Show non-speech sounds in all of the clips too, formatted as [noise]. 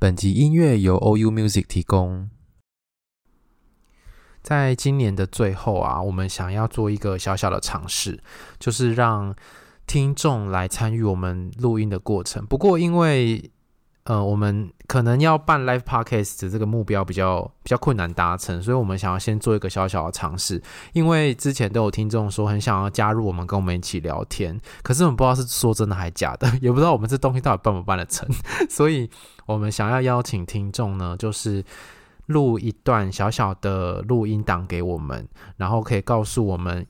本集音乐由 OU Music 提供。在今年的最后啊，我们想要做一个小小的尝试，就是让听众来参与我们录音的过程。不过，因为呃，我们可能要办 Live Podcast 的这个目标比较比较困难达成，所以我们想要先做一个小小的尝试。因为之前都有听众说很想要加入我们，跟我们一起聊天，可是我们不知道是说真的还是假的，也不知道我们这东西到底办不办得成，[laughs] 所以。我们想要邀请听众呢，就是录一段小小的录音档给我们，然后可以告诉我们，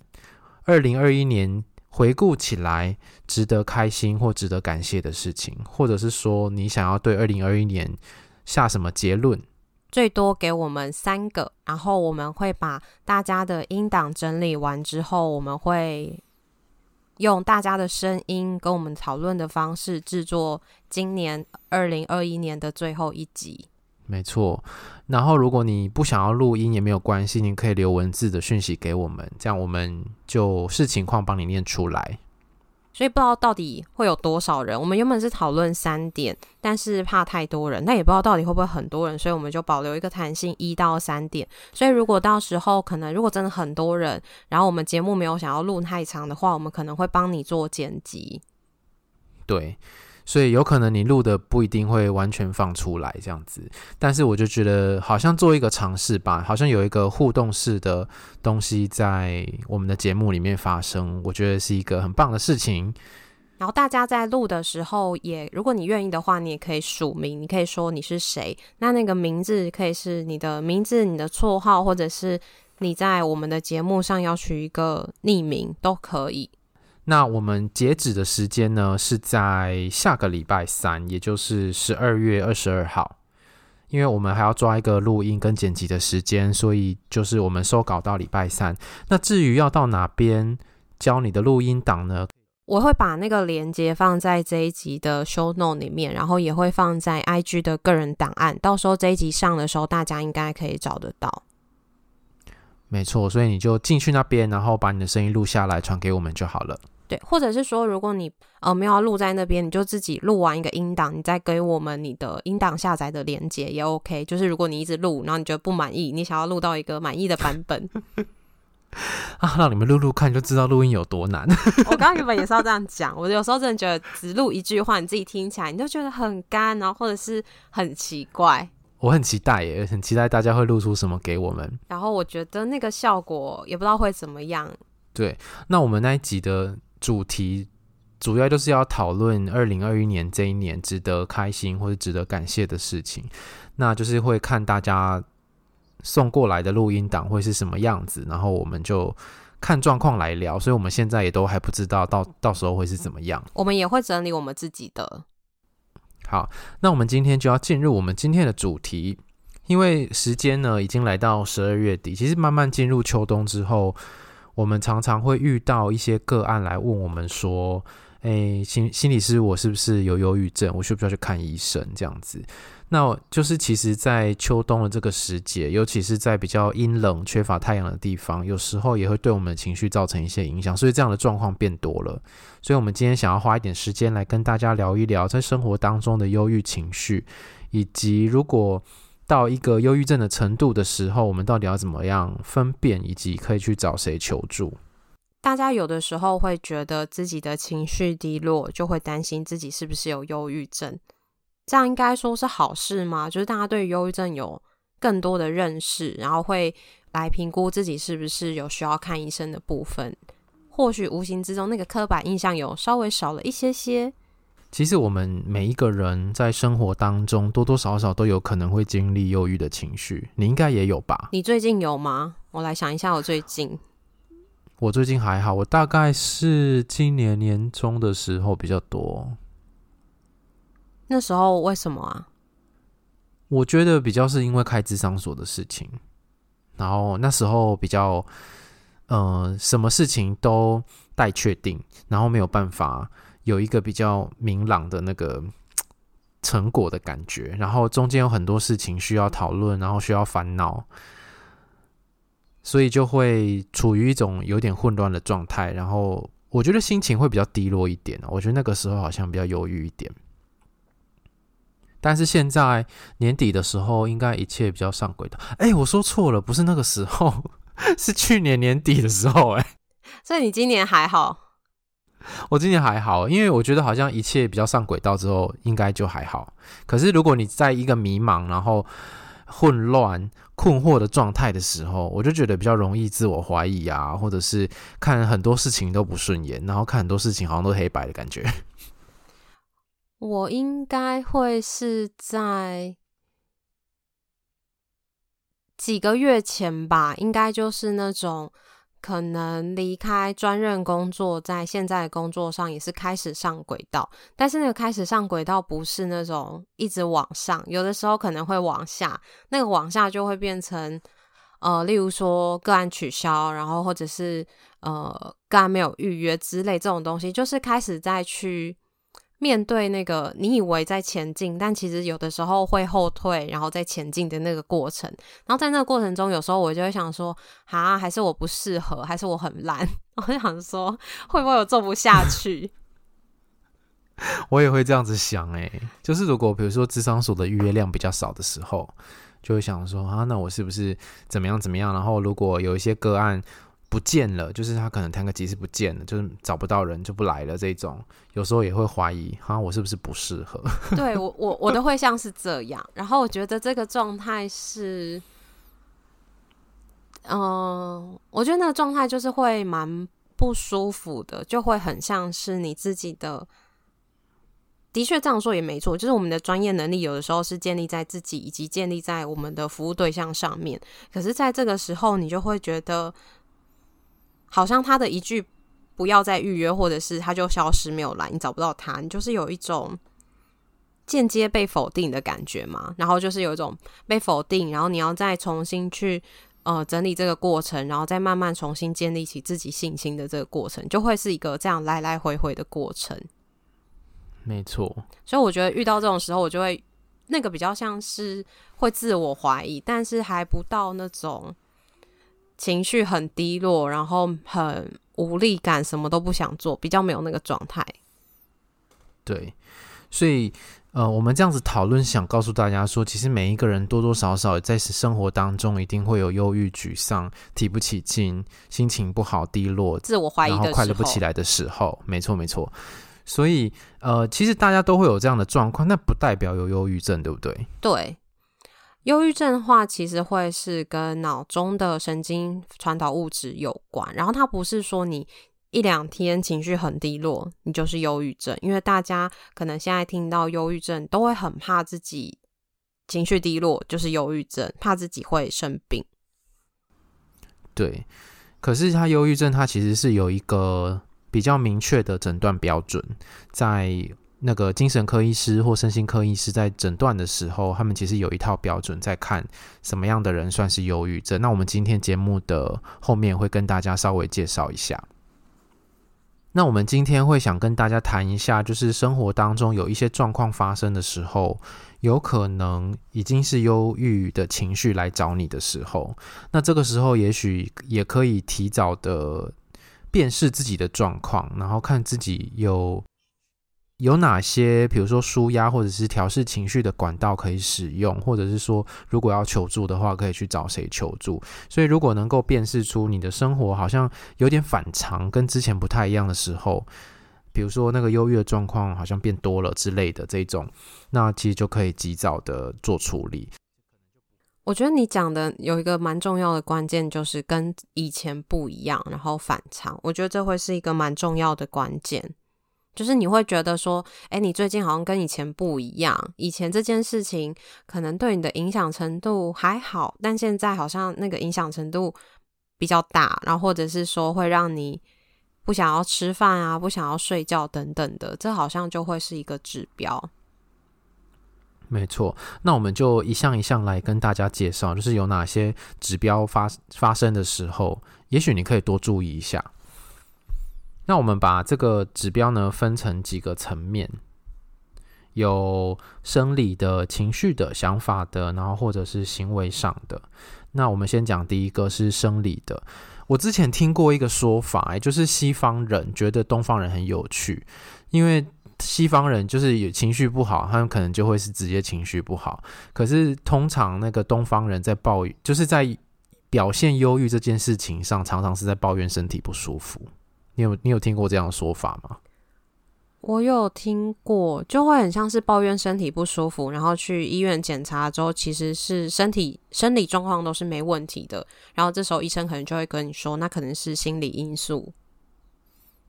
二零二一年回顾起来值得开心或值得感谢的事情，或者是说你想要对二零二一年下什么结论，最多给我们三个，然后我们会把大家的音档整理完之后，我们会。用大家的声音跟我们讨论的方式制作今年二零二一年的最后一集。没错，然后如果你不想要录音也没有关系，你可以留文字的讯息给我们，这样我们就视情况帮你念出来。所以不知道到底会有多少人。我们原本是讨论三点，但是怕太多人，那也不知道到底会不会很多人，所以我们就保留一个弹性，一到三点。所以如果到时候可能如果真的很多人，然后我们节目没有想要录太长的话，我们可能会帮你做剪辑。对。所以有可能你录的不一定会完全放出来这样子，但是我就觉得好像做一个尝试吧，好像有一个互动式的东西在我们的节目里面发生，我觉得是一个很棒的事情。然后大家在录的时候也，如果你愿意的话，你也可以署名，你可以说你是谁，那那个名字可以是你的名字、你的绰号，或者是你在我们的节目上要取一个匿名都可以。那我们截止的时间呢，是在下个礼拜三，也就是十二月二十二号。因为我们还要抓一个录音跟剪辑的时间，所以就是我们收稿到礼拜三。那至于要到哪边交你的录音档呢？我会把那个连接放在这一集的 show note 里面，然后也会放在 IG 的个人档案。到时候这一集上的时候，大家应该可以找得到。没错，所以你就进去那边，然后把你的声音录下来，传给我们就好了。对，或者是说，如果你呃没有要录在那边，你就自己录完一个音档，你再给我们你的音档下载的连接也 OK。就是如果你一直录，然后你觉得不满意，你想要录到一个满意的版本 [laughs] 啊，让你们录录看，就知道录音有多难。[laughs] 我刚刚原本也是要这样讲，我有时候真的觉得只录一句话，你自己听起来你就觉得很干，然后或者是很奇怪。我很期待耶，很期待大家会露出什么给我们。然后我觉得那个效果也不知道会怎么样。对，那我们那一集的。主题主要就是要讨论二零二一年这一年值得开心或者值得感谢的事情，那就是会看大家送过来的录音档会是什么样子，然后我们就看状况来聊。所以我们现在也都还不知道到到时候会是怎么样。我们也会整理我们自己的。好，那我们今天就要进入我们今天的主题，因为时间呢已经来到十二月底，其实慢慢进入秋冬之后。我们常常会遇到一些个案来问我们说：“诶，心心理师，我是不是有忧郁症？我需不需要去看医生？”这样子，那就是其实，在秋冬的这个时节，尤其是在比较阴冷、缺乏太阳的地方，有时候也会对我们的情绪造成一些影响。所以这样的状况变多了。所以，我们今天想要花一点时间来跟大家聊一聊，在生活当中的忧郁情绪，以及如果到一个忧郁症的程度的时候，我们到底要怎么样分辨，以及可以去找谁求助？大家有的时候会觉得自己的情绪低落，就会担心自己是不是有忧郁症。这样应该说是好事吗？就是大家对忧郁症有更多的认识，然后会来评估自己是不是有需要看医生的部分。或许无形之中，那个刻板印象有稍微少了一些些。其实我们每一个人在生活当中多多少少都有可能会经历忧郁的情绪，你应该也有吧？你最近有吗？我来想一下，我最近，我最近还好，我大概是今年年中的时候比较多。那时候为什么啊？我觉得比较是因为开智商所的事情，然后那时候比较，呃，什么事情都待确定，然后没有办法有一个比较明朗的那个成果的感觉，然后中间有很多事情需要讨论，然后需要烦恼。所以就会处于一种有点混乱的状态，然后我觉得心情会比较低落一点。我觉得那个时候好像比较忧郁一点。但是现在年底的时候，应该一切比较上轨道。哎，我说错了，不是那个时候，[laughs] 是去年年底的时候。哎，所以你今年还好？[laughs] 我今年还好，因为我觉得好像一切比较上轨道之后，应该就还好。可是如果你在一个迷茫，然后混乱、困惑的状态的时候，我就觉得比较容易自我怀疑啊，或者是看很多事情都不顺眼，然后看很多事情好像都黑白的感觉。我应该会是在几个月前吧，应该就是那种。可能离开专任工作，在现在的工作上也是开始上轨道，但是那个开始上轨道不是那种一直往上，有的时候可能会往下，那个往下就会变成呃，例如说个案取消，然后或者是呃个案没有预约之类这种东西，就是开始再去。面对那个你以为在前进，但其实有的时候会后退，然后再前进的那个过程。然后在那个过程中，有时候我就会想说：啊，还是我不适合，还是我很烂？[laughs] 我就想说，会不会我做不下去？[laughs] 我也会这样子想，哎，就是如果比如说智商所的预约量比较少的时候，就会想说：啊，那我是不是怎么样怎么样？然后如果有一些个案。不见了，就是他可能弹个机是不见了，就是找不到人就不来了。这种有时候也会怀疑，哈，我是不是不适合？[laughs] 对我，我我都会像是这样。然后我觉得这个状态是，嗯、我觉得那个状态就是会蛮不舒服的，就会很像是你自己的。的确这样说也没错，就是我们的专业能力有的时候是建立在自己以及建立在我们的服务对象上面。可是，在这个时候，你就会觉得。好像他的一句“不要再预约”或者是他就消失没有来，你找不到他，你就是有一种间接被否定的感觉嘛。然后就是有一种被否定，然后你要再重新去呃整理这个过程，然后再慢慢重新建立起自己信心的这个过程，就会是一个这样来来回回的过程。没错，所以我觉得遇到这种时候，我就会那个比较像是会自我怀疑，但是还不到那种。情绪很低落，然后很无力感，什么都不想做，比较没有那个状态。对，所以呃，我们这样子讨论，想告诉大家说，其实每一个人多多少少在生活当中，一定会有忧郁、沮丧、提不起劲、心情不好、低落、自我怀疑然后快乐不起来的时候。没错，没错。所以呃，其实大家都会有这样的状况，那不代表有忧郁症，对不对？对。忧郁症的话，其实会是跟脑中的神经传导物质有关。然后它不是说你一两天情绪很低落，你就是忧郁症。因为大家可能现在听到忧郁症，都会很怕自己情绪低落就是忧郁症，怕自己会生病。对，可是他忧郁症，它其实是有一个比较明确的诊断标准，在。那个精神科医师或身心科医师在诊断的时候，他们其实有一套标准，在看什么样的人算是忧郁症。那我们今天节目的后面会跟大家稍微介绍一下。那我们今天会想跟大家谈一下，就是生活当中有一些状况发生的时候，有可能已经是忧郁的情绪来找你的时候，那这个时候也许也可以提早的辨识自己的状况，然后看自己有。有哪些，比如说舒压或者是调试情绪的管道可以使用，或者是说，如果要求助的话，可以去找谁求助？所以，如果能够辨识出你的生活好像有点反常，跟之前不太一样的时候，比如说那个忧郁的状况好像变多了之类的这种，那其实就可以及早的做处理。我觉得你讲的有一个蛮重要的关键，就是跟以前不一样，然后反常。我觉得这会是一个蛮重要的关键。就是你会觉得说，哎，你最近好像跟以前不一样。以前这件事情可能对你的影响程度还好，但现在好像那个影响程度比较大，然后或者是说会让你不想要吃饭啊，不想要睡觉等等的，这好像就会是一个指标。没错，那我们就一项一项来跟大家介绍，就是有哪些指标发发生的时候，也许你可以多注意一下。那我们把这个指标呢分成几个层面，有生理的、情绪的、想法的，然后或者是行为上的。那我们先讲第一个是生理的。我之前听过一个说法，就是西方人觉得东方人很有趣，因为西方人就是有情绪不好，他们可能就会是直接情绪不好。可是通常那个东方人在抱怨，就是在表现忧郁这件事情上，常常是在抱怨身体不舒服。你有你有听过这样的说法吗？我有听过，就会很像是抱怨身体不舒服，然后去医院检查之后，其实是身体生理状况都是没问题的。然后这时候医生可能就会跟你说，那可能是心理因素，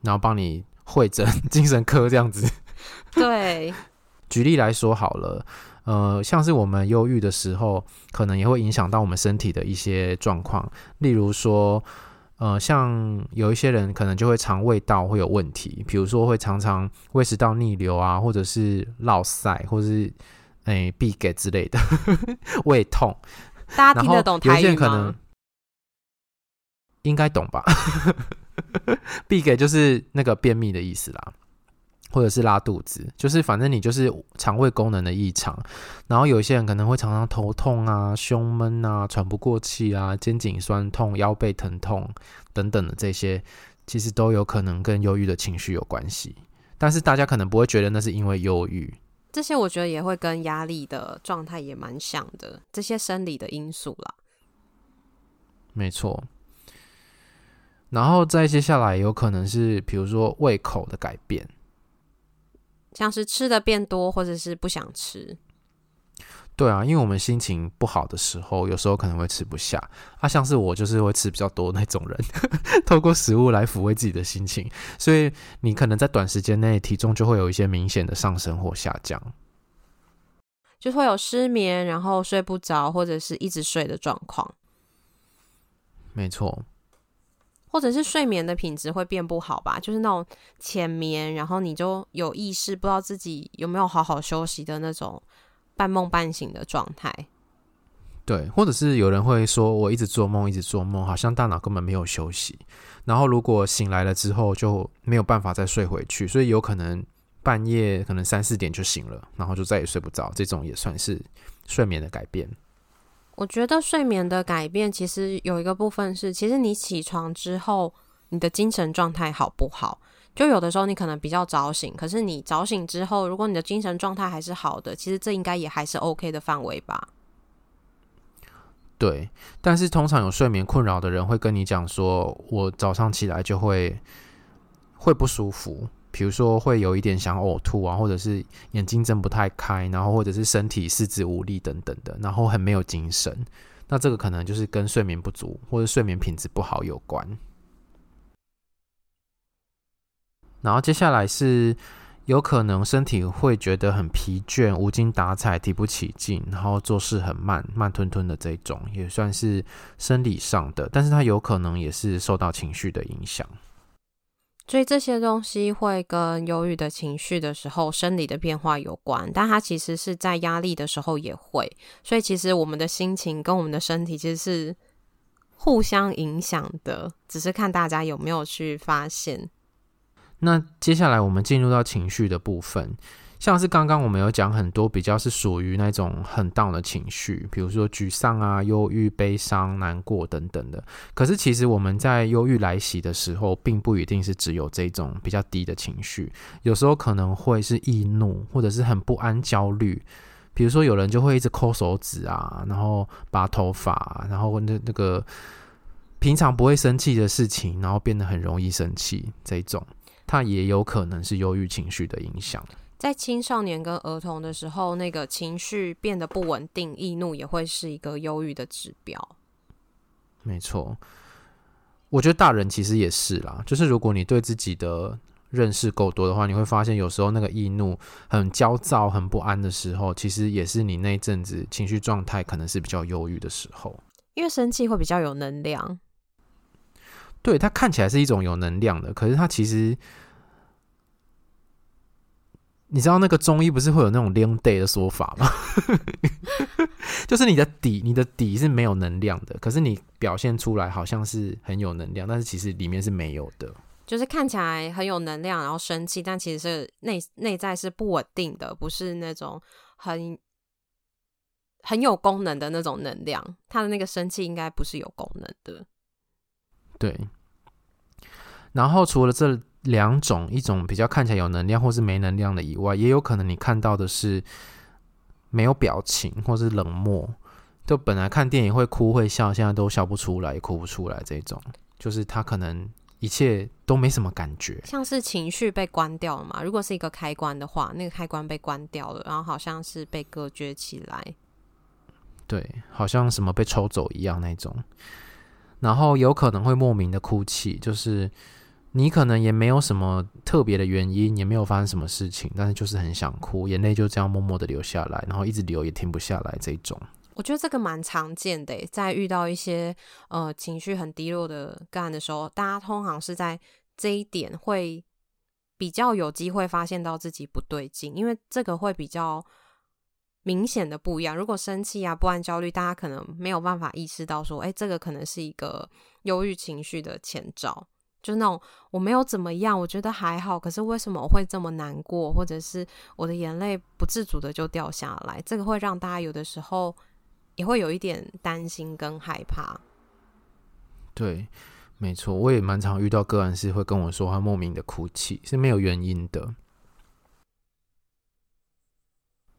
然后帮你会诊 [laughs] 精神科这样子。[laughs] 对，举例来说好了，呃，像是我们忧郁的时候，可能也会影响到我们身体的一些状况，例如说。呃，像有一些人可能就会肠胃道会有问题，比如说会常常胃食道逆流啊，或者是落塞，或者是诶闭给之类的 [laughs] 胃痛。大家听得懂台语吗？应该懂吧？[laughs] 闭给就是那个便秘的意思啦。或者是拉肚子，就是反正你就是肠胃功能的异常，然后有一些人可能会常常头痛啊、胸闷啊、喘不过气啊、肩颈酸痛、腰背疼痛等等的这些，其实都有可能跟忧郁的情绪有关系。但是大家可能不会觉得那是因为忧郁，这些我觉得也会跟压力的状态也蛮像的，这些生理的因素啦。没错。然后再接下来有可能是比如说胃口的改变。像是吃的变多，或者是不想吃。对啊，因为我们心情不好的时候，有时候可能会吃不下。啊，像是我就是会吃比较多那种人，[laughs] 透过食物来抚慰自己的心情。所以你可能在短时间内体重就会有一些明显的上升或下降，就会有失眠，然后睡不着，或者是一直睡的状况。没错。或者是睡眠的品质会变不好吧，就是那种浅眠，然后你就有意识，不知道自己有没有好好休息的那种半梦半醒的状态。对，或者是有人会说，我一直做梦，一直做梦，好像大脑根本没有休息。然后如果醒来了之后，就没有办法再睡回去，所以有可能半夜可能三四点就醒了，然后就再也睡不着。这种也算是睡眠的改变。我觉得睡眠的改变其实有一个部分是，其实你起床之后，你的精神状态好不好？就有的时候你可能比较早醒，可是你早醒之后，如果你的精神状态还是好的，其实这应该也还是 OK 的范围吧。对，但是通常有睡眠困扰的人会跟你讲说，我早上起来就会会不舒服。比如说会有一点想呕吐啊，或者是眼睛睁不太开，然后或者是身体四肢无力等等的，然后很没有精神。那这个可能就是跟睡眠不足或者睡眠品质不好有关。然后接下来是有可能身体会觉得很疲倦、无精打采、提不起劲，然后做事很慢、慢吞吞的这种，也算是生理上的，但是它有可能也是受到情绪的影响。所以这些东西会跟忧郁的情绪的时候生理的变化有关，但它其实是在压力的时候也会。所以其实我们的心情跟我们的身体其实是互相影响的，只是看大家有没有去发现。那接下来我们进入到情绪的部分。像是刚刚我们有讲很多比较是属于那种很淡的情绪，比如说沮丧啊、忧郁、悲伤、难过等等的。可是其实我们在忧郁来袭的时候，并不一定是只有这种比较低的情绪，有时候可能会是易怒，或者是很不安、焦虑。比如说有人就会一直抠手指啊，然后拔头发，然后那那个平常不会生气的事情，然后变得很容易生气，这种它也有可能是忧郁情绪的影响。在青少年跟儿童的时候，那个情绪变得不稳定，易怒也会是一个忧郁的指标。没错，我觉得大人其实也是啦。就是如果你对自己的认识够多的话，你会发现有时候那个易怒、很焦躁、很不安的时候，其实也是你那阵子情绪状态可能是比较忧郁的时候。因为生气会比较有能量。对，它看起来是一种有能量的，可是它其实。你知道那个中医不是会有那种 “ling day” 的说法吗？[laughs] 就是你的底，你的底是没有能量的，可是你表现出来好像是很有能量，但是其实里面是没有的。就是看起来很有能量，然后生气，但其实是内内在是不稳定的，不是那种很很有功能的那种能量。他的那个生气应该不是有功能的。对。然后除了这两种，一种比较看起来有能量或是没能量的以外，也有可能你看到的是没有表情或是冷漠，就本来看电影会哭会笑，现在都笑不出来，哭不出来这种，就是他可能一切都没什么感觉，像是情绪被关掉了嘛。如果是一个开关的话，那个开关被关掉了，然后好像是被隔绝起来，对，好像什么被抽走一样那种，然后有可能会莫名的哭泣，就是。你可能也没有什么特别的原因，也没有发生什么事情，但是就是很想哭，眼泪就这样默默的流下来，然后一直流也停不下来。这种，我觉得这个蛮常见的，在遇到一些呃情绪很低落的个案的时候，大家通常是在这一点会比较有机会发现到自己不对劲，因为这个会比较明显的不一样。如果生气啊、不安、焦虑，大家可能没有办法意识到说，哎，这个可能是一个忧郁情绪的前兆。就那种我没有怎么样，我觉得还好，可是为什么我会这么难过，或者是我的眼泪不自主的就掉下来？这个会让大家有的时候也会有一点担心跟害怕。对，没错，我也蛮常遇到个案是会跟我说他莫名的哭泣，是没有原因的。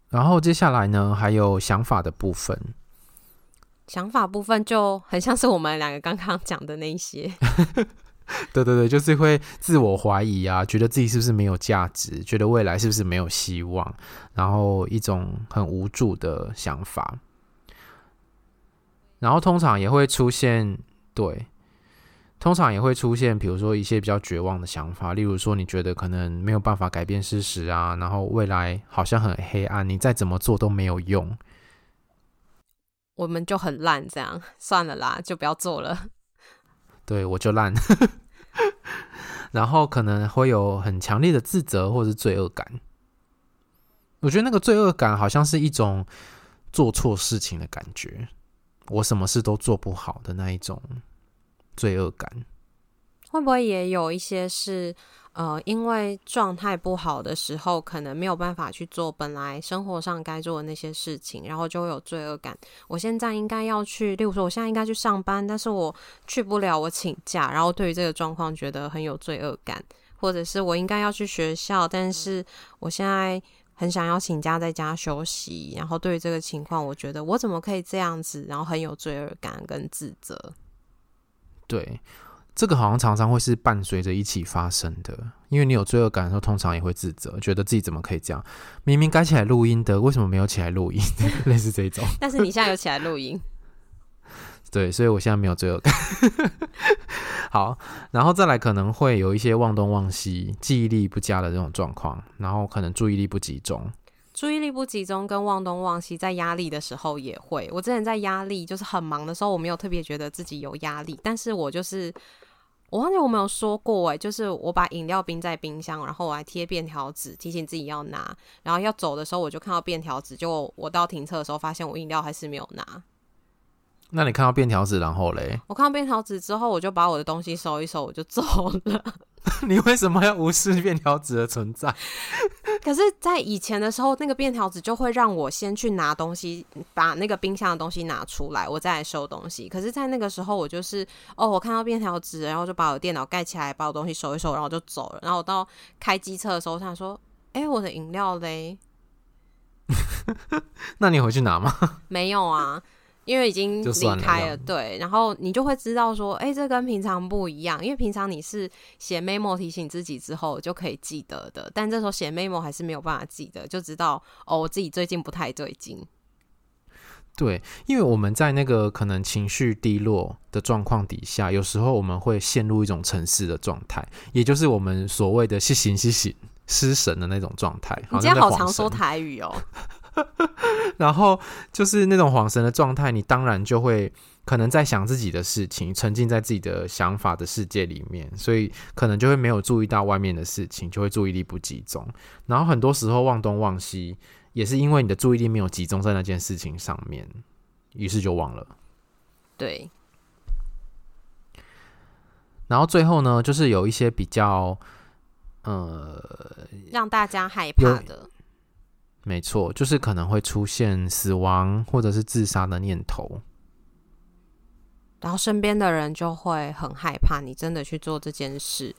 然后接下来呢，还有想法的部分。想法部分就很像是我们两个刚刚讲的那些。[laughs] [laughs] 对对对，就是会自我怀疑啊，觉得自己是不是没有价值，觉得未来是不是没有希望，然后一种很无助的想法，然后通常也会出现，对，通常也会出现，比如说一些比较绝望的想法，例如说你觉得可能没有办法改变事实啊，然后未来好像很黑暗，你再怎么做都没有用，我们就很烂，这样算了啦，就不要做了。[laughs] 对，我就烂，然后可能会有很强烈的自责或是罪恶感。我觉得那个罪恶感好像是一种做错事情的感觉，我什么事都做不好的那一种罪恶感。会不会也有一些是？呃，因为状态不好的时候，可能没有办法去做本来生活上该做的那些事情，然后就会有罪恶感。我现在应该要去，例如说，我现在应该去上班，但是我去不了，我请假，然后对于这个状况觉得很有罪恶感，或者是我应该要去学校，但是我现在很想要请假在家休息，然后对于这个情况，我觉得我怎么可以这样子，然后很有罪恶感跟自责。对。这个好像常常会是伴随着一起发生的，因为你有罪恶感的时候，通常也会自责，觉得自己怎么可以这样？明明该起来录音的，为什么没有起来录音？[laughs] 类似这种。但是你现在有起来录音，[laughs] 对，所以我现在没有罪恶感。好，然后再来可能会有一些忘东忘西、记忆力不佳的这种状况，然后可能注意力不集中。注意力不集中跟忘东忘西，在压力的时候也会。我之前在压力就是很忙的时候，我没有特别觉得自己有压力，但是我就是。我忘记我没有说过哎，就是我把饮料冰在冰箱，然后我还贴便条纸提醒自己要拿，然后要走的时候我就看到便条纸，就我到停车的时候发现我饮料还是没有拿。那你看到便条纸然后嘞？我看到便条纸之后，我就把我的东西收一收，我就走了。[laughs] 你为什么要无视便条纸的存在？[laughs] 可是，在以前的时候，那个便条纸就会让我先去拿东西，把那个冰箱的东西拿出来，我再来收东西。可是，在那个时候，我就是哦，我看到便条纸，然后就把我电脑盖起来，把我东西收一收，然后就走了。然后我到开机车的时候，我想说，哎，我的饮料嘞？[laughs] 那你回去拿吗？没有啊。因为已经离开了，了，对，然后你就会知道说，哎，这跟平常不一样。因为平常你是写 memo 提醒自己之后就可以记得的，但这时候写 memo 还是没有办法记得，就知道哦，我自己最近不太对劲。对，因为我们在那个可能情绪低落的状况底下，有时候我们会陷入一种沉思的状态，也就是我们所谓的失神、失神、失神的那种状态。你今天好常说台语哦。[laughs] 然后就是那种恍神的状态，你当然就会可能在想自己的事情，沉浸在自己的想法的世界里面，所以可能就会没有注意到外面的事情，就会注意力不集中。然后很多时候忘东忘西，也是因为你的注意力没有集中在那件事情上面，于是就忘了。对。然后最后呢，就是有一些比较，呃，让大家害怕的。没错，就是可能会出现死亡或者是自杀的念头，然后身边的人就会很害怕你真的去做这件事。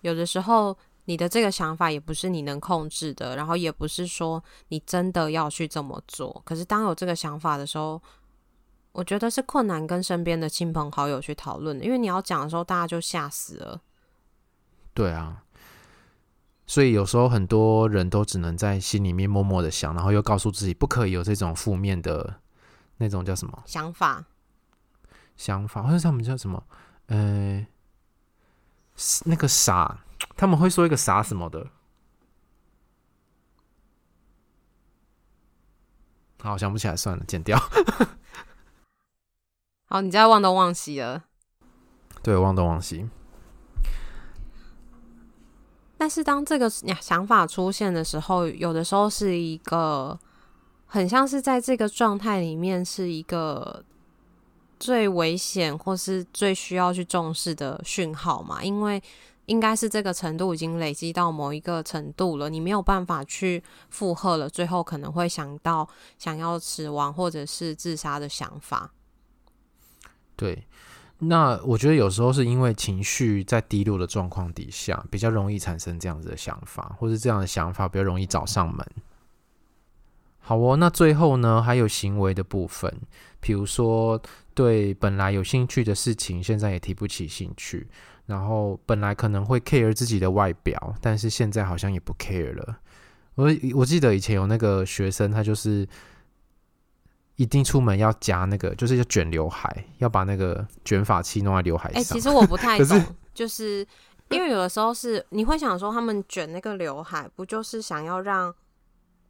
有的时候，你的这个想法也不是你能控制的，然后也不是说你真的要去这么做。可是当有这个想法的时候，我觉得是困难跟身边的亲朋好友去讨论的，因为你要讲的时候，大家就吓死了。对啊。所以有时候很多人都只能在心里面默默的想，然后又告诉自己不可以有这种负面的那种叫什么想法？想法，或者他们叫什么？呃，那个傻，他们会说一个傻什么的。好，想不起来，算了，剪掉。[laughs] 好，你在忘东忘西了。对，忘东忘西。但是当这个想法出现的时候，有的时候是一个很像是在这个状态里面是一个最危险或是最需要去重视的讯号嘛？因为应该是这个程度已经累积到某一个程度了，你没有办法去负荷了，最后可能会想到想要死亡或者是自杀的想法。对。那我觉得有时候是因为情绪在低落的状况底下，比较容易产生这样子的想法，或是这样的想法比较容易找上门。好哦，那最后呢，还有行为的部分，比如说对本来有兴趣的事情，现在也提不起兴趣，然后本来可能会 care 自己的外表，但是现在好像也不 care 了。我我记得以前有那个学生，他就是。一定出门要夹那个，就是要卷刘海，要把那个卷发器弄在刘海上。哎、欸，其实我不太 [laughs] 懂，是就是因为有的时候是你会想说，他们卷那个刘海，不就是想要让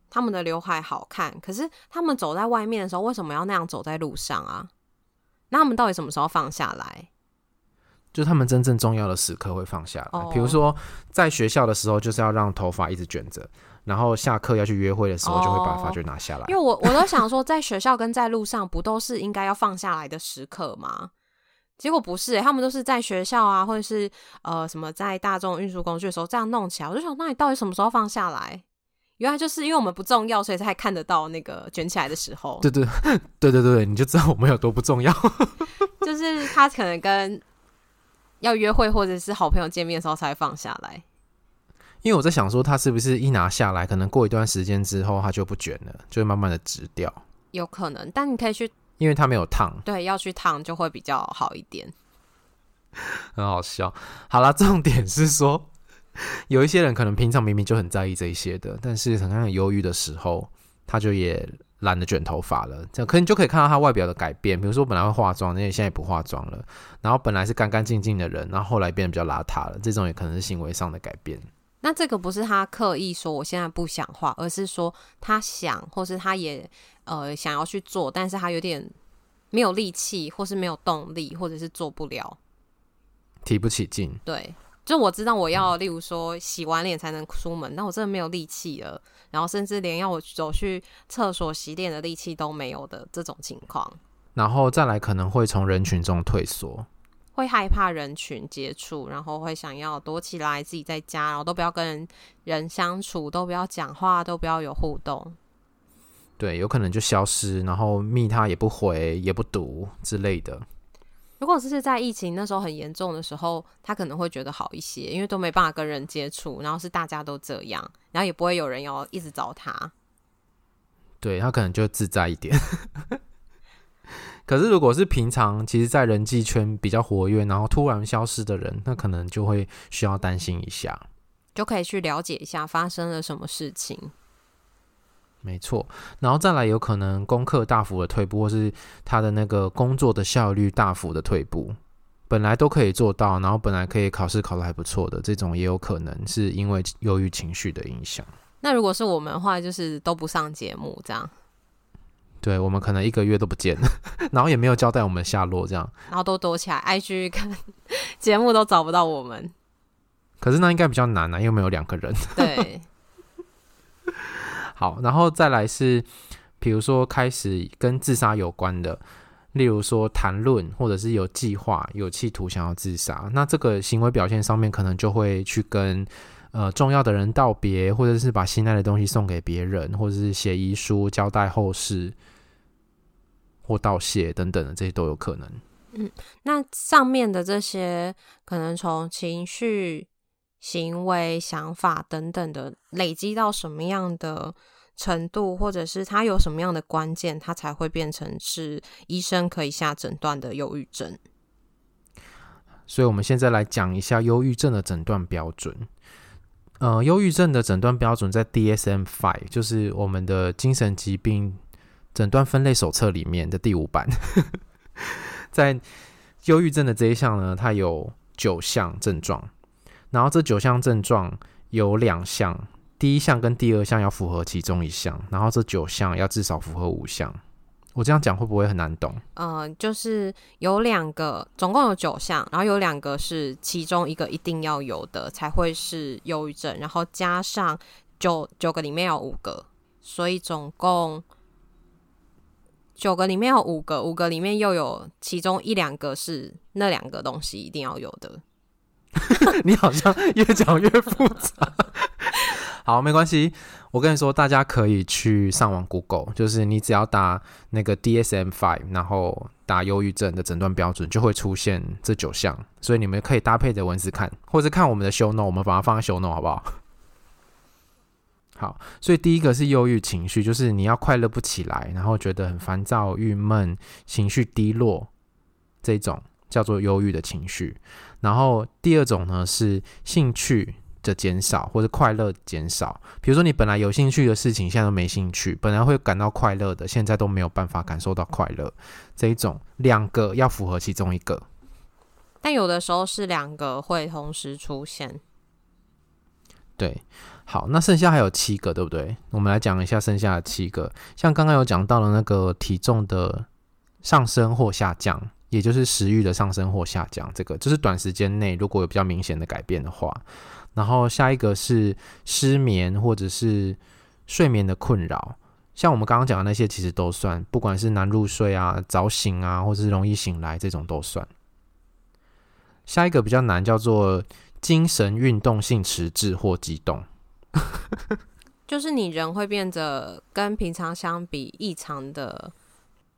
他们的刘海好看？可是他们走在外面的时候，为什么要那样走在路上啊？那他们到底什么时候放下来？就是他们真正重要的时刻会放下来，比、oh. 如说在学校的时候，就是要让头发一直卷着。然后下课要去约会的时候，就会把发卷拿下来。因为我我都想说，在学校跟在路上，不都是应该要放下来的时刻吗？结果不是、欸，他们都是在学校啊，或者是呃什么在大众运输工具的时候这样弄起来。我就想，那你到底什么时候放下来？原来就是因为我们不重要，所以才看得到那个卷起来的时候。[laughs] 对对对对对，你就知道我们有多不重要。[laughs] 就是他可能跟要约会或者是好朋友见面的时候才放下来。因为我在想说，他是不是一拿下来，可能过一段时间之后，他就不卷了，就会慢慢的直掉。有可能，但你可以去，因为他没有烫，对，要去烫就会比较好一点。[laughs] 很好笑。好啦，重点是说，有一些人可能平常明明就很在意这一些的，但是很像很忧郁的时候，他就也懒得卷头发了。这样可能就可以看到他外表的改变，比如说本来会化妆，那些现在也不化妆了。然后本来是干干净净的人，然后后来变得比较邋遢了。这种也可能是行为上的改变。那这个不是他刻意说我现在不想化，而是说他想，或是他也呃想要去做，但是他有点没有力气，或是没有动力，或者是做不了，提不起劲。对，就我知道我要，例如说洗完脸才能出门，那我真的没有力气了，然后甚至连要我走去厕所洗脸的力气都没有的这种情况，然后再来可能会从人群中退缩。会害怕人群接触，然后会想要躲起来，自己在家，然后都不要跟人人相处，都不要讲话，都不要有互动。对，有可能就消失，然后密他也不回，也不读之类的。如果这是在疫情那时候很严重的时候，他可能会觉得好一些，因为都没办法跟人接触，然后是大家都这样，然后也不会有人要一直找他。对，他可能就自在一点。[laughs] 可是，如果是平常，其实，在人际圈比较活跃，然后突然消失的人，那可能就会需要担心一下，就可以去了解一下发生了什么事情。没错，然后再来，有可能功课大幅的退步，或是他的那个工作的效率大幅的退步。本来都可以做到，然后本来可以考试考得还不错的，这种也有可能是因为由于情绪的影响。那如果是我们的话，就是都不上节目这样。对，我们可能一个月都不见，[laughs] 然后也没有交代我们下落，这样，然后都躲起来，IG 跟 [laughs] 节目都找不到我们。可是那应该比较难啊，因为没有两个人。对。好，然后再来是，比如说开始跟自杀有关的，例如说谈论或者是有计划、有企图想要自杀，那这个行为表现上面可能就会去跟呃重要的人道别，或者是把心爱的东西送给别人，或者是写遗书交代后事或道谢等等的，这些都有可能。嗯，那上面的这些可能从情绪。行为、想法等等的累积到什么样的程度，或者是他有什么样的关键，他才会变成是医生可以下诊断的忧郁症。所以，我们现在来讲一下忧郁症的诊断标准。呃，忧郁症的诊断标准在 DSM-5，就是我们的精神疾病诊断分类手册里面的第五版。[laughs] 在忧郁症的这一项呢，它有九项症状。然后这九项症状有两项，第一项跟第二项要符合其中一项，然后这九项要至少符合五项。我这样讲会不会很难懂？呃，就是有两个，总共有九项，然后有两个是其中一个一定要有的才会是忧郁症，然后加上九九个里面有五个，所以总共九个里面有五个，五个里面又有其中一两个是那两个东西一定要有的。[laughs] 你好像越讲越复杂。好，没关系。我跟你说，大家可以去上网 Google，就是你只要打那个 DSM-5，然后打忧郁症的诊断标准，就会出现这九项。所以你们可以搭配着文字看，或者看我们的 show note，我们把它放在 show note，好不好？好，所以第一个是忧郁情绪，就是你要快乐不起来，然后觉得很烦躁、郁闷、情绪低落，这种叫做忧郁的情绪。然后第二种呢是兴趣的减少或者快乐减少，比如说你本来有兴趣的事情现在都没兴趣，本来会感到快乐的现在都没有办法感受到快乐，这一种两个要符合其中一个，但有的时候是两个会同时出现。对，好，那剩下还有七个，对不对？我们来讲一下剩下的七个，像刚刚有讲到了那个体重的上升或下降。也就是食欲的上升或下降，这个就是短时间内如果有比较明显的改变的话。然后下一个是失眠或者是睡眠的困扰，像我们刚刚讲的那些其实都算，不管是难入睡啊、早醒啊，或者是容易醒来这种都算。下一个比较难，叫做精神运动性迟滞或激动，[laughs] 就是你人会变得跟平常相比异常的。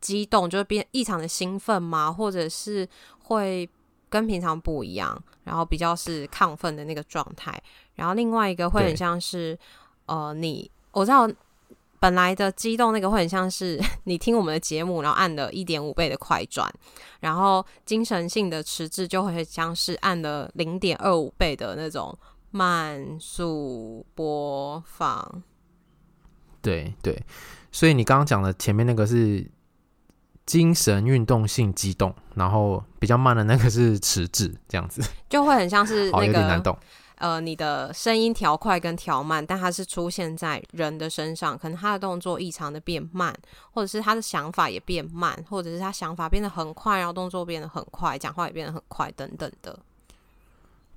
激动就会变异常的兴奋吗？或者是会跟平常不一样，然后比较是亢奋的那个状态。然后另外一个会很像是，呃，你我知道本来的激动那个会很像是 [laughs] 你听我们的节目，然后按了一点五倍的快转，然后精神性的迟滞就会像是按了零点二五倍的那种慢速播放。对对，所以你刚刚讲的前面那个是。精神运动性激动，然后比较慢的那个是迟滞，这样子就会很像是 [laughs] 那个有点难懂。呃，你的声音调快跟调慢，但它是出现在人的身上，可能他的动作异常的变慢，或者是他的想法也变慢，或者是他想法变得很快，然后动作变得很快，讲话也变得很快，等等的。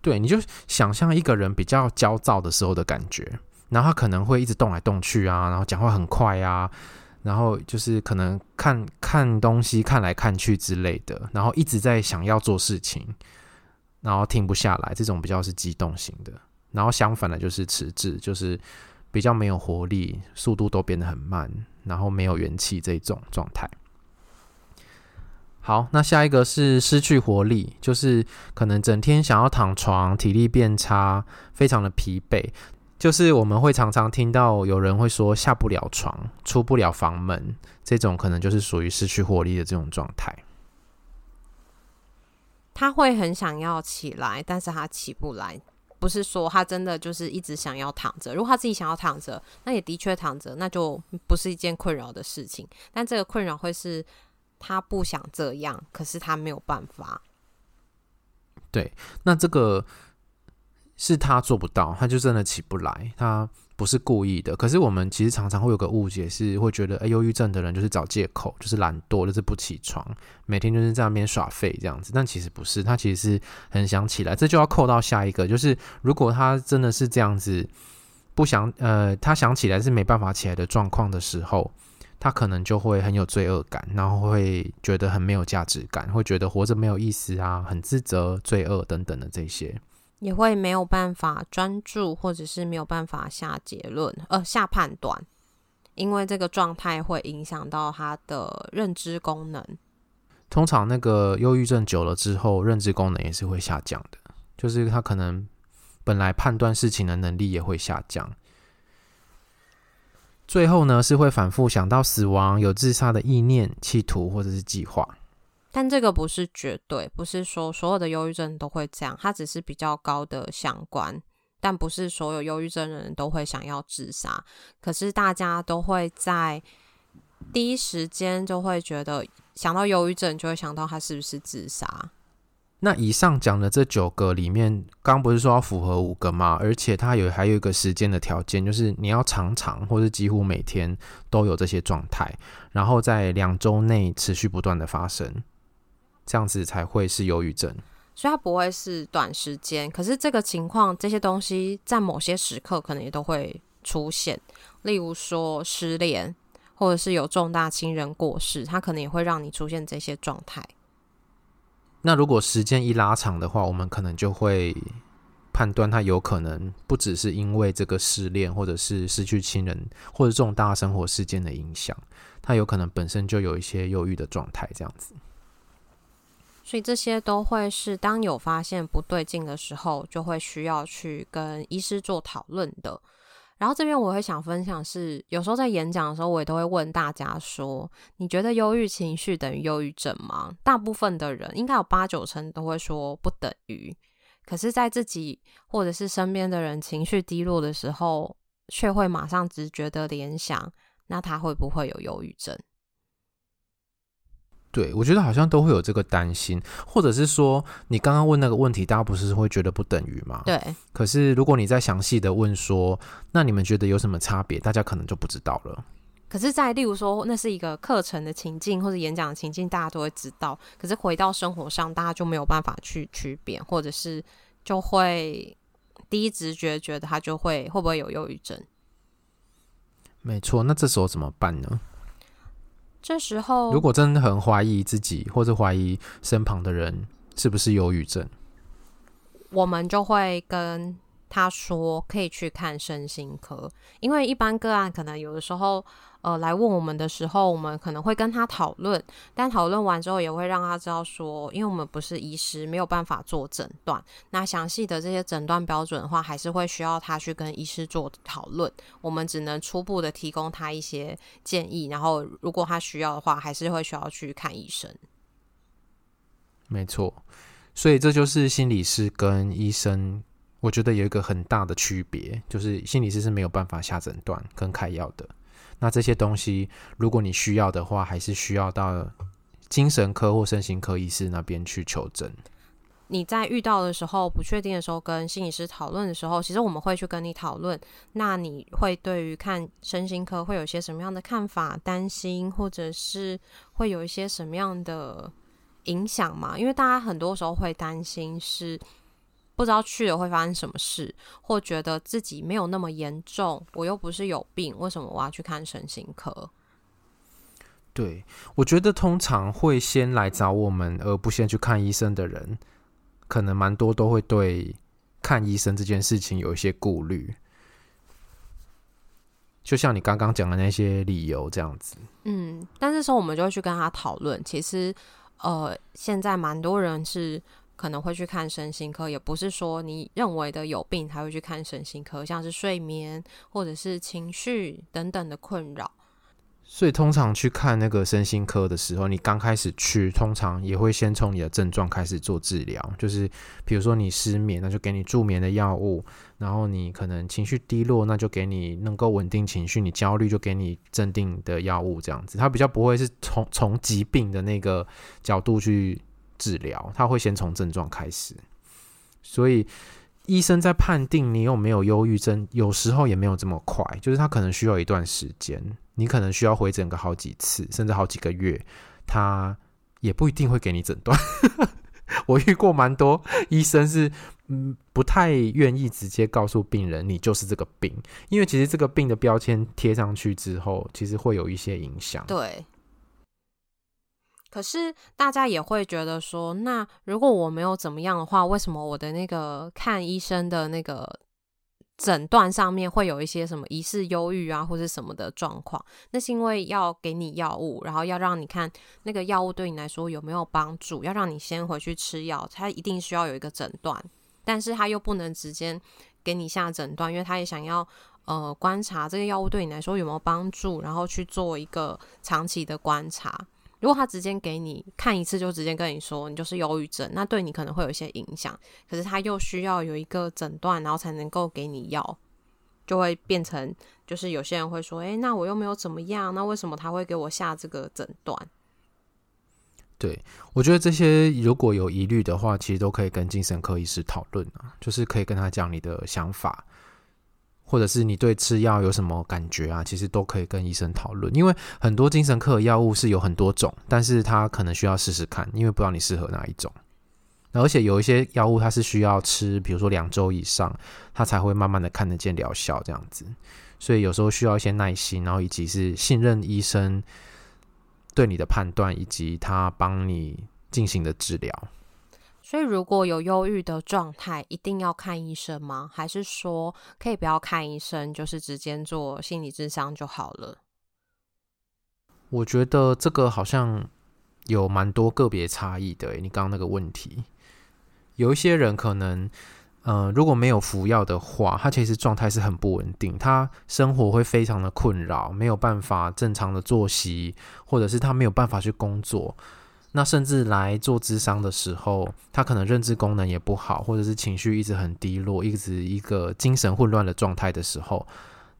对，你就想象一个人比较焦躁的时候的感觉，然后他可能会一直动来动去啊，然后讲话很快啊。然后就是可能看看东西看来看去之类的，然后一直在想要做事情，然后停不下来，这种比较是激动型的。然后相反的就是迟滞，就是比较没有活力，速度都变得很慢，然后没有元气这种状态。好，那下一个是失去活力，就是可能整天想要躺床，体力变差，非常的疲惫。就是我们会常常听到有人会说下不了床、出不了房门，这种可能就是属于失去活力的这种状态。他会很想要起来，但是他起不来。不是说他真的就是一直想要躺着。如果他自己想要躺着，那也的确躺着，那就不是一件困扰的事情。但这个困扰会是他不想这样，可是他没有办法。对，那这个。是他做不到，他就真的起不来，他不是故意的。可是我们其实常常会有个误解，是会觉得，哎，忧郁症的人就是找借口，就是懒惰，就是不起床，每天就是在那边耍废这样子。但其实不是，他其实是很想起来。这就要扣到下一个，就是如果他真的是这样子，不想，呃，他想起来是没办法起来的状况的时候，他可能就会很有罪恶感，然后会觉得很没有价值感，会觉得活着没有意思啊，很自责、罪恶等等的这些。也会没有办法专注，或者是没有办法下结论，呃，下判断，因为这个状态会影响到他的认知功能。通常那个忧郁症久了之后，认知功能也是会下降的，就是他可能本来判断事情的能力也会下降。最后呢，是会反复想到死亡，有自杀的意念、企图或者是计划。但这个不是绝对，不是说所有的忧郁症都会这样，它只是比较高的相关，但不是所有忧郁症的人都会想要自杀。可是大家都会在第一时间就会觉得想到忧郁症，就会想到他是不是自杀。那以上讲的这九个里面，刚不是说要符合五个吗？而且它有还有一个时间的条件，就是你要常常或是几乎每天都有这些状态，然后在两周内持续不断的发生。这样子才会是忧郁症，所以它不会是短时间。可是这个情况，这些东西在某些时刻可能也都会出现。例如说失恋，或者是有重大亲人过世，它可能也会让你出现这些状态。那如果时间一拉长的话，我们可能就会判断它有可能不只是因为这个失恋，或者是失去亲人，或者重大生活事件的影响，它有可能本身就有一些忧郁的状态，这样子。所以这些都会是当有发现不对劲的时候，就会需要去跟医师做讨论的。然后这边我会想分享是，有时候在演讲的时候，我也都会问大家说：你觉得忧郁情绪等于忧郁症吗？大部分的人应该有八九成都会说不等于。可是，在自己或者是身边的人情绪低落的时候，却会马上直觉的联想，那他会不会有忧郁症？对，我觉得好像都会有这个担心，或者是说，你刚刚问那个问题，大家不是会觉得不等于吗？对。可是如果你再详细的问说，那你们觉得有什么差别？大家可能就不知道了。可是，在例如说，那是一个课程的情境或者演讲的情境，大家都会知道。可是回到生活上，大家就没有办法去区别，或者是就会第一直觉觉得他就会会不会有忧郁症？没错，那这时候怎么办呢？这时候，如果真的很怀疑自己，或者怀疑身旁的人是不是忧郁症，我们就会跟他说，可以去看身心科，因为一般个案可能有的时候。呃，来问我们的时候，我们可能会跟他讨论，但讨论完之后也会让他知道说，因为我们不是医师，没有办法做诊断。那详细的这些诊断标准的话，还是会需要他去跟医师做讨论。我们只能初步的提供他一些建议，然后如果他需要的话，还是会需要去看医生。没错，所以这就是心理师跟医生，我觉得有一个很大的区别，就是心理师是没有办法下诊断跟开药的。那这些东西，如果你需要的话，还是需要到精神科或身心科医师那边去求诊。你在遇到的时候不确定的时候，跟心理师讨论的时候，其实我们会去跟你讨论。那你会对于看身心科会有一些什么样的看法、担心，或者是会有一些什么样的影响吗？因为大家很多时候会担心是。不知道去了会发生什么事，或觉得自己没有那么严重，我又不是有病，为什么我要去看身心科？对，我觉得通常会先来找我们，而不先去看医生的人，可能蛮多都会对看医生这件事情有一些顾虑。就像你刚刚讲的那些理由这样子。嗯，但这时候我们就会去跟他讨论。其实，呃，现在蛮多人是。可能会去看身心科，也不是说你认为的有病才会去看身心科，像是睡眠或者是情绪等等的困扰。所以通常去看那个身心科的时候，你刚开始去，通常也会先从你的症状开始做治疗，就是比如说你失眠，那就给你助眠的药物；然后你可能情绪低落，那就给你能够稳定情绪；你焦虑就给你镇定的药物，这样子。它比较不会是从从疾病的那个角度去。治疗，他会先从症状开始，所以医生在判定你有没有忧郁症，有时候也没有这么快，就是他可能需要一段时间，你可能需要回诊个好几次，甚至好几个月，他也不一定会给你诊断。[laughs] 我遇过蛮多医生是，嗯，不太愿意直接告诉病人你就是这个病，因为其实这个病的标签贴上去之后，其实会有一些影响。对。可是大家也会觉得说，那如果我没有怎么样的话，为什么我的那个看医生的那个诊断上面会有一些什么疑似忧郁啊，或者什么的状况？那是因为要给你药物，然后要让你看那个药物对你来说有没有帮助，要让你先回去吃药，他一定需要有一个诊断，但是他又不能直接给你下诊断，因为他也想要呃观察这个药物对你来说有没有帮助，然后去做一个长期的观察。如果他直接给你看一次，就直接跟你说你就是忧郁症，那对你可能会有一些影响。可是他又需要有一个诊断，然后才能够给你药，就会变成就是有些人会说，诶，那我又没有怎么样，那为什么他会给我下这个诊断？对，我觉得这些如果有疑虑的话，其实都可以跟精神科医师讨论啊，就是可以跟他讲你的想法。或者是你对吃药有什么感觉啊？其实都可以跟医生讨论，因为很多精神科药物是有很多种，但是他可能需要试试看，因为不知道你适合哪一种。而且有一些药物它是需要吃，比如说两周以上，它才会慢慢的看得见疗效这样子。所以有时候需要一些耐心，然后以及是信任医生对你的判断，以及他帮你进行的治疗。所以，如果有忧郁的状态，一定要看医生吗？还是说可以不要看医生，就是直接做心理智商就好了？我觉得这个好像有蛮多个别差异的。你刚刚那个问题，有一些人可能，呃，如果没有服药的话，他其实状态是很不稳定，他生活会非常的困扰，没有办法正常的作息，或者是他没有办法去工作。那甚至来做咨商的时候，他可能认知功能也不好，或者是情绪一直很低落，一直一个精神混乱的状态的时候，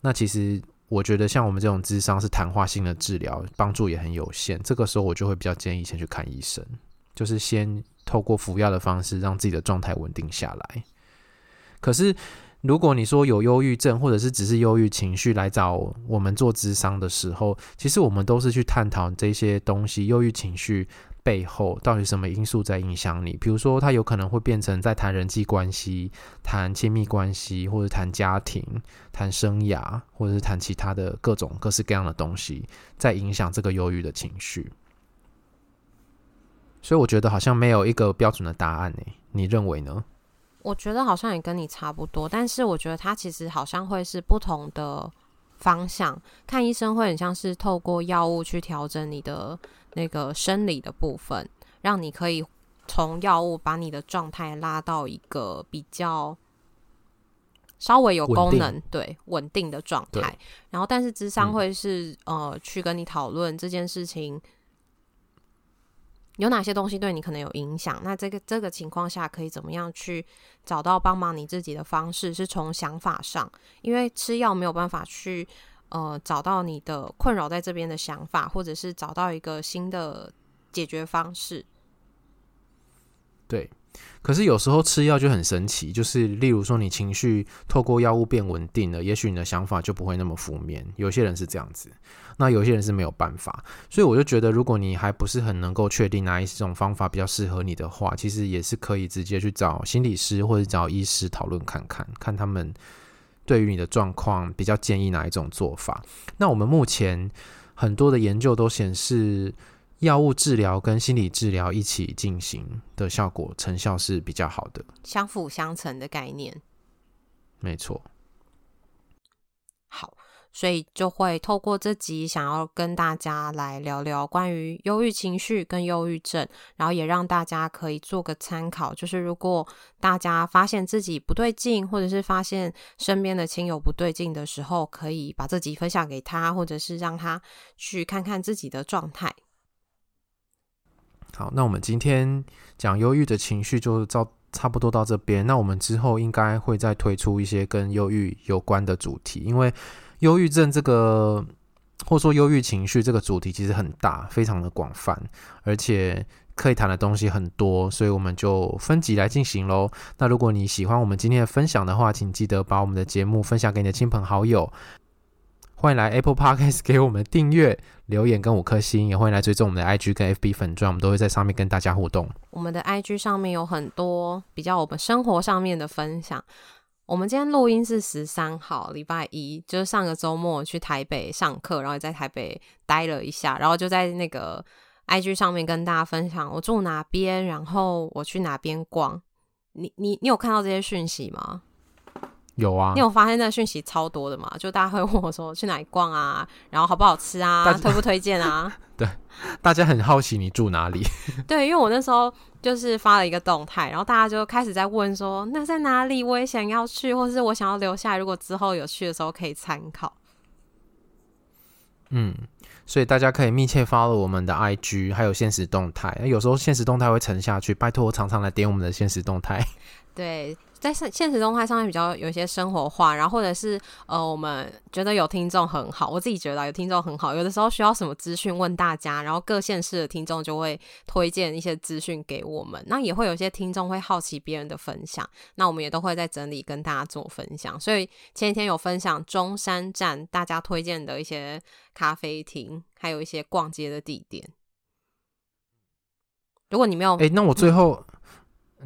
那其实我觉得像我们这种智商是谈话性的治疗，帮助也很有限。这个时候我就会比较建议先去看医生，就是先透过服药的方式让自己的状态稳定下来。可是如果你说有忧郁症，或者是只是忧郁情绪来找我们做咨商的时候，其实我们都是去探讨这些东西，忧郁情绪。背后到底什么因素在影响你？比如说，他有可能会变成在谈人际关系、谈亲密关系，或者谈家庭、谈生涯，或者是谈其他的各种各式各样的东西，在影响这个忧郁的情绪。所以，我觉得好像没有一个标准的答案诶，你认为呢？我觉得好像也跟你差不多，但是我觉得它其实好像会是不同的方向。看医生会很像是透过药物去调整你的。那个生理的部分，让你可以从药物把你的状态拉到一个比较稍微有功能、稳，对，稳定的状态。然后，但是智商会是、嗯、呃去跟你讨论这件事情有哪些东西对你可能有影响。那这个这个情况下可以怎么样去找到帮忙你自己的方式？是从想法上，因为吃药没有办法去。呃，找到你的困扰在这边的想法，或者是找到一个新的解决方式。对，可是有时候吃药就很神奇，就是例如说你情绪透过药物变稳定了，也许你的想法就不会那么负面。有些人是这样子，那有些人是没有办法。所以我就觉得，如果你还不是很能够确定哪一种方法比较适合你的话，其实也是可以直接去找心理师或者找医师讨论看看，看他们。对于你的状况，比较建议哪一种做法？那我们目前很多的研究都显示，药物治疗跟心理治疗一起进行的效果成效是比较好的，相辅相成的概念。没错。所以就会透过这集，想要跟大家来聊聊关于忧郁情绪跟忧郁症，然后也让大家可以做个参考。就是如果大家发现自己不对劲，或者是发现身边的亲友不对劲的时候，可以把这集分享给他，或者是让他去看看自己的状态。好，那我们今天讲忧郁的情绪就到差不多到这边。那我们之后应该会再推出一些跟忧郁有关的主题，因为。忧郁症这个，或说忧郁情绪这个主题其实很大，非常的广泛，而且可以谈的东西很多，所以我们就分集来进行喽。那如果你喜欢我们今天的分享的话，请记得把我们的节目分享给你的亲朋好友。欢迎来 Apple Podcast 给我们订阅、留言跟五颗星，也欢迎来追踪我们的 IG 跟 FB 粉钻，我们都会在上面跟大家互动。我们的 IG 上面有很多比较我们生活上面的分享。我们今天录音是十三号，礼拜一，就是上个周末去台北上课，然后在台北待了一下，然后就在那个 IG 上面跟大家分享我住哪边，然后我去哪边逛。你你你有看到这些讯息吗？有啊，你有发现那个讯息超多的嘛？就大家会问我说去哪里逛啊，然后好不好吃啊，推不推荐啊？[laughs] 对，大家很好奇你住哪里。[laughs] 对，因为我那时候就是发了一个动态，然后大家就开始在问说那在哪里，我也想要去，或是我想要留下来，如果之后有去的时候可以参考。嗯，所以大家可以密切 follow 我们的 IG，还有现实动态。有时候现实动态会沉下去，拜托常常来点我们的现实动态。对。在现现实动态上面比较有一些生活化，然后或者是呃，我们觉得有听众很好，我自己觉得有听众很好，有的时候需要什么资讯问大家，然后各县市的听众就会推荐一些资讯给我们，那也会有一些听众会好奇别人的分享，那我们也都会在整理跟大家做分享。所以前几天有分享中山站大家推荐的一些咖啡厅，还有一些逛街的地点。如果你没有，哎、欸，那我最后。嗯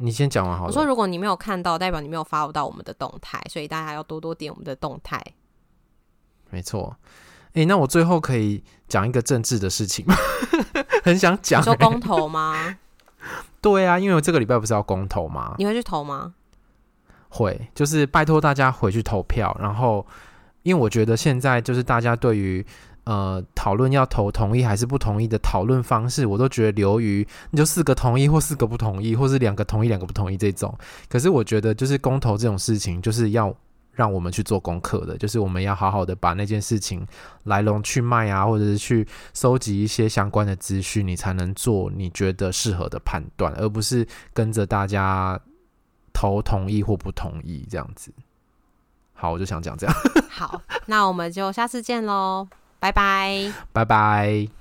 你先讲完好了。我说，如果你没有看到，代表你没有 follow 到我们的动态，所以大家要多多点我们的动态。没错。哎、欸，那我最后可以讲一个政治的事情吗？[laughs] 很想讲、欸。说公投吗？[laughs] 对啊，因为我这个礼拜不是要公投吗？你会去投吗？会，就是拜托大家回去投票。然后，因为我觉得现在就是大家对于。呃，讨论要投同意还是不同意的讨论方式，我都觉得流于你就四个同意或四个不同意，或是两个同意两个不同意这种。可是我觉得，就是公投这种事情，就是要让我们去做功课的，就是我们要好好的把那件事情来龙去脉啊，或者是去收集一些相关的资讯，你才能做你觉得适合的判断，而不是跟着大家投同意或不同意这样子。好，我就想讲这样。[laughs] 好，那我们就下次见喽。拜拜，拜拜。